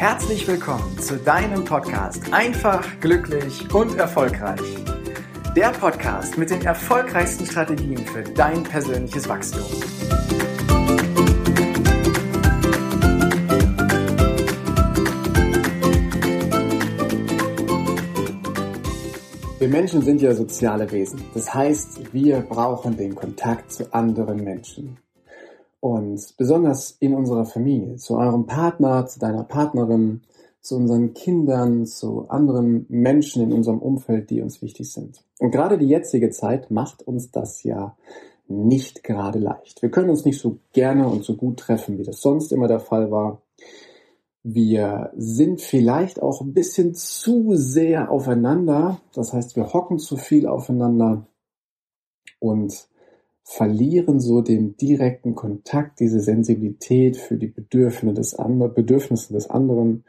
Herzlich willkommen zu deinem Podcast Einfach, glücklich und erfolgreich. Der Podcast mit den erfolgreichsten Strategien für dein persönliches Wachstum. Wir Menschen sind ja soziale Wesen. Das heißt, wir brauchen den Kontakt zu anderen Menschen. Und besonders in unserer Familie, zu eurem Partner, zu deiner Partnerin, zu unseren Kindern, zu anderen Menschen in unserem Umfeld, die uns wichtig sind. Und gerade die jetzige Zeit macht uns das ja nicht gerade leicht. Wir können uns nicht so gerne und so gut treffen, wie das sonst immer der Fall war. Wir sind vielleicht auch ein bisschen zu sehr aufeinander. Das heißt, wir hocken zu viel aufeinander und verlieren so den direkten Kontakt, diese Sensibilität für die Bedürfnisse des, anderen, Bedürfnisse des anderen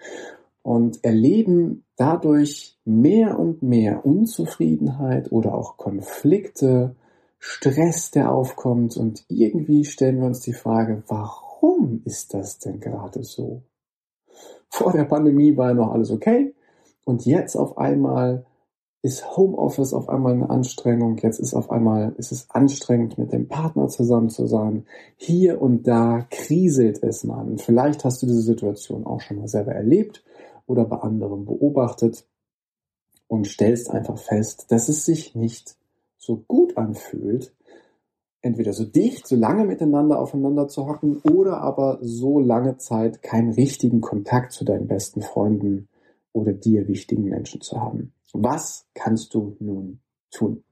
und erleben dadurch mehr und mehr Unzufriedenheit oder auch Konflikte, Stress, der aufkommt und irgendwie stellen wir uns die Frage, warum ist das denn gerade so? Vor der Pandemie war ja noch alles okay und jetzt auf einmal ist Homeoffice auf einmal eine Anstrengung. Jetzt ist auf einmal, ist es anstrengend, mit dem Partner zusammen zu sein. Hier und da kriselt es man. Vielleicht hast du diese Situation auch schon mal selber erlebt oder bei anderen beobachtet und stellst einfach fest, dass es sich nicht so gut anfühlt, entweder so dicht, so lange miteinander aufeinander zu hocken oder aber so lange Zeit keinen richtigen Kontakt zu deinen besten Freunden oder dir wichtigen Menschen zu haben. Was kannst du nun tun?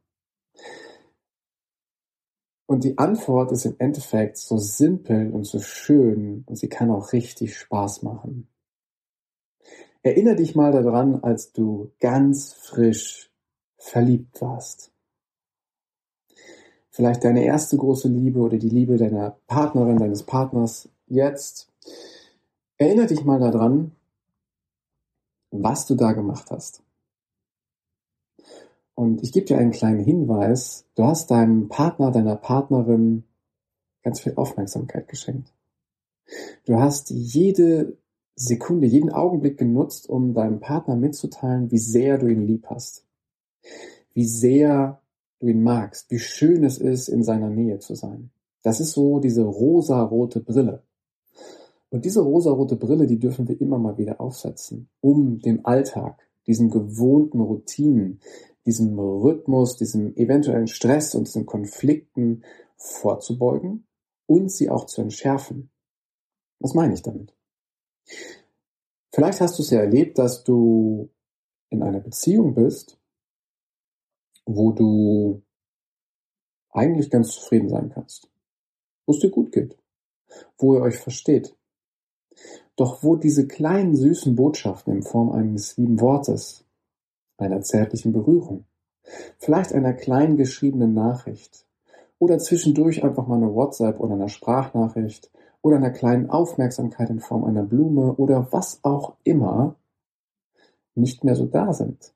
Und die Antwort ist im Endeffekt so simpel und so schön und sie kann auch richtig Spaß machen. Erinner dich mal daran, als du ganz frisch verliebt warst. Vielleicht deine erste große Liebe oder die Liebe deiner Partnerin, deines Partners jetzt. Erinner dich mal daran, was du da gemacht hast. Und ich gebe dir einen kleinen Hinweis. Du hast deinem Partner, deiner Partnerin ganz viel Aufmerksamkeit geschenkt. Du hast jede Sekunde, jeden Augenblick genutzt, um deinem Partner mitzuteilen, wie sehr du ihn lieb hast. Wie sehr du ihn magst. Wie schön es ist, in seiner Nähe zu sein. Das ist so diese rosa-rote Brille. Und diese rosa-rote Brille, die dürfen wir immer mal wieder aufsetzen, um dem Alltag, diesen gewohnten Routinen, diesem Rhythmus, diesem eventuellen Stress und diesen Konflikten vorzubeugen und sie auch zu entschärfen. Was meine ich damit? Vielleicht hast du es ja erlebt, dass du in einer Beziehung bist, wo du eigentlich ganz zufrieden sein kannst, wo es dir gut geht, wo ihr euch versteht. Doch wo diese kleinen süßen Botschaften in Form eines lieben Wortes, einer zärtlichen Berührung, vielleicht einer kleinen geschriebenen Nachricht oder zwischendurch einfach mal eine WhatsApp oder eine Sprachnachricht oder einer kleinen Aufmerksamkeit in Form einer Blume oder was auch immer nicht mehr so da sind.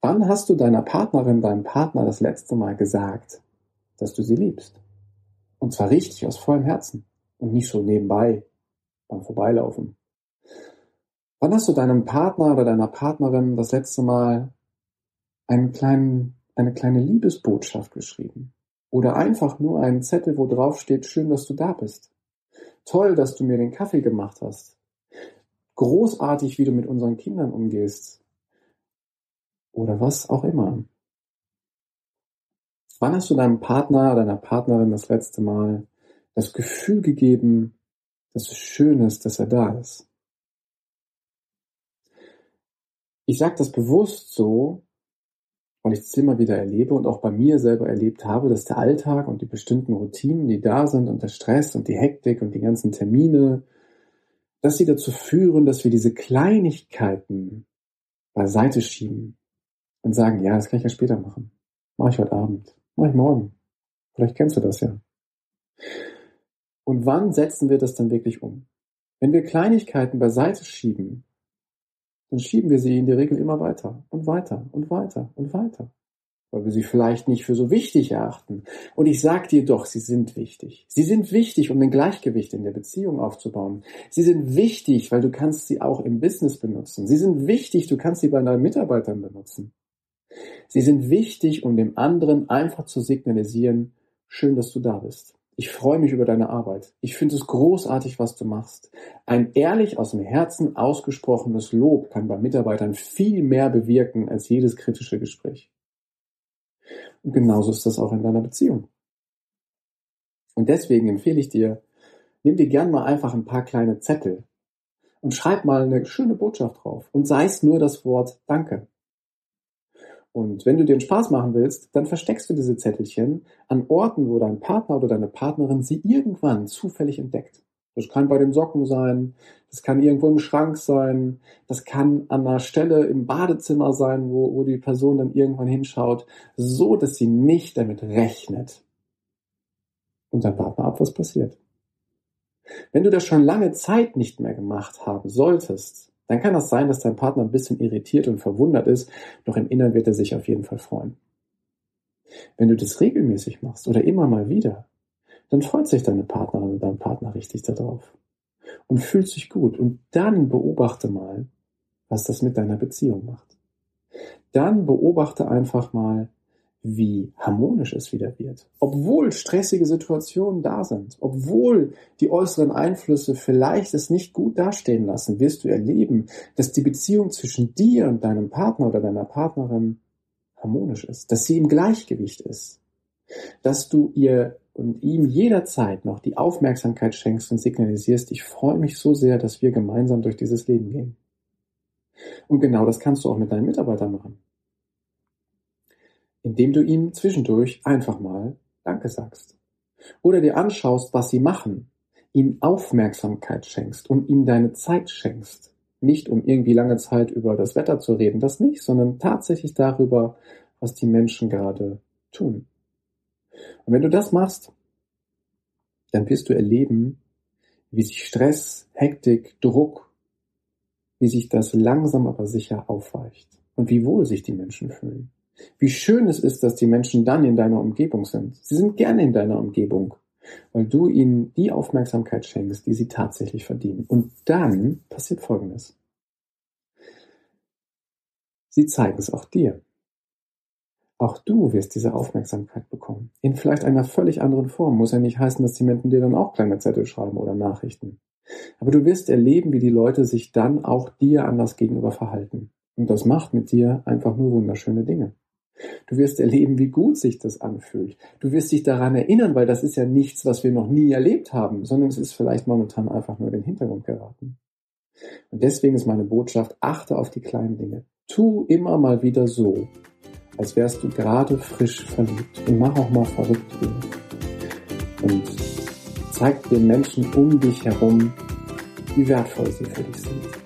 Wann hast du deiner Partnerin, deinem Partner das letzte Mal gesagt, dass du sie liebst? Und zwar richtig aus vollem Herzen und nicht so nebenbei beim Vorbeilaufen. Wann hast du deinem Partner oder deiner Partnerin das letzte Mal einen kleinen, eine kleine Liebesbotschaft geschrieben. Oder einfach nur einen Zettel, wo drauf steht, schön, dass du da bist. Toll, dass du mir den Kaffee gemacht hast. Großartig, wie du mit unseren Kindern umgehst. Oder was auch immer. Wann hast du deinem Partner, deiner Partnerin das letzte Mal das Gefühl gegeben, dass es schön ist, dass er da ist? Ich sage das bewusst so, weil ich es immer wieder erlebe und auch bei mir selber erlebt habe, dass der Alltag und die bestimmten Routinen, die da sind und der Stress und die Hektik und die ganzen Termine, dass sie dazu führen, dass wir diese Kleinigkeiten beiseite schieben und sagen, ja, das kann ich ja später machen. Mach ich heute Abend. Mach ich morgen. Vielleicht kennst du das ja. Und wann setzen wir das dann wirklich um? Wenn wir Kleinigkeiten beiseite schieben dann schieben wir sie in der Regel immer weiter und weiter und weiter und weiter. weil wir sie vielleicht nicht für so wichtig erachten. Und ich sage dir doch, sie sind wichtig. Sie sind wichtig, um ein Gleichgewicht in der Beziehung aufzubauen. Sie sind wichtig, weil du kannst sie auch im Business benutzen. Sie sind wichtig, du kannst sie bei deinen Mitarbeitern benutzen. Sie sind wichtig, um dem anderen einfach zu signalisieren, schön, dass du da bist. Ich freue mich über deine Arbeit. Ich finde es großartig, was du machst. Ein ehrlich aus dem Herzen ausgesprochenes Lob kann bei Mitarbeitern viel mehr bewirken als jedes kritische Gespräch. Und genauso ist das auch in deiner Beziehung. Und deswegen empfehle ich dir, nimm dir gern mal einfach ein paar kleine Zettel und schreib mal eine schöne Botschaft drauf und sei es nur das Wort Danke. Und wenn du dir einen Spaß machen willst, dann versteckst du diese Zettelchen an Orten, wo dein Partner oder deine Partnerin sie irgendwann zufällig entdeckt. Das kann bei den Socken sein, das kann irgendwo im Schrank sein, das kann an einer Stelle im Badezimmer sein, wo, wo die Person dann irgendwann hinschaut, so dass sie nicht damit rechnet. Und dein Partner ab, was passiert. Wenn du das schon lange Zeit nicht mehr gemacht haben solltest, dann kann das sein, dass dein Partner ein bisschen irritiert und verwundert ist, doch im Inneren wird er sich auf jeden Fall freuen. Wenn du das regelmäßig machst oder immer mal wieder, dann freut sich deine Partnerin und dein Partner richtig darauf und fühlt sich gut. Und dann beobachte mal, was das mit deiner Beziehung macht. Dann beobachte einfach mal, wie harmonisch es wieder wird. Obwohl stressige Situationen da sind, obwohl die äußeren Einflüsse vielleicht es nicht gut dastehen lassen, wirst du erleben, dass die Beziehung zwischen dir und deinem Partner oder deiner Partnerin harmonisch ist, dass sie im Gleichgewicht ist, dass du ihr und ihm jederzeit noch die Aufmerksamkeit schenkst und signalisierst, ich freue mich so sehr, dass wir gemeinsam durch dieses Leben gehen. Und genau das kannst du auch mit deinen Mitarbeitern machen indem du ihnen zwischendurch einfach mal Danke sagst. Oder dir anschaust, was sie machen, ihnen Aufmerksamkeit schenkst und ihnen deine Zeit schenkst. Nicht um irgendwie lange Zeit über das Wetter zu reden, das nicht, sondern tatsächlich darüber, was die Menschen gerade tun. Und wenn du das machst, dann wirst du erleben, wie sich Stress, Hektik, Druck, wie sich das langsam aber sicher aufweicht und wie wohl sich die Menschen fühlen. Wie schön es ist, dass die Menschen dann in deiner Umgebung sind. Sie sind gerne in deiner Umgebung, weil du ihnen die Aufmerksamkeit schenkst, die sie tatsächlich verdienen. Und dann passiert Folgendes. Sie zeigen es auch dir. Auch du wirst diese Aufmerksamkeit bekommen. In vielleicht einer völlig anderen Form. Muss ja nicht heißen, dass die Menschen dir dann auch kleine Zettel schreiben oder Nachrichten. Aber du wirst erleben, wie die Leute sich dann auch dir anders gegenüber verhalten. Und das macht mit dir einfach nur wunderschöne Dinge. Du wirst erleben, wie gut sich das anfühlt. Du wirst dich daran erinnern, weil das ist ja nichts, was wir noch nie erlebt haben, sondern es ist vielleicht momentan einfach nur in den Hintergrund geraten. Und deswegen ist meine Botschaft, achte auf die kleinen Dinge. Tu immer mal wieder so, als wärst du gerade frisch verliebt und mach auch mal verrückt Dinge. Und zeig den Menschen um dich herum, wie wertvoll sie für dich sind.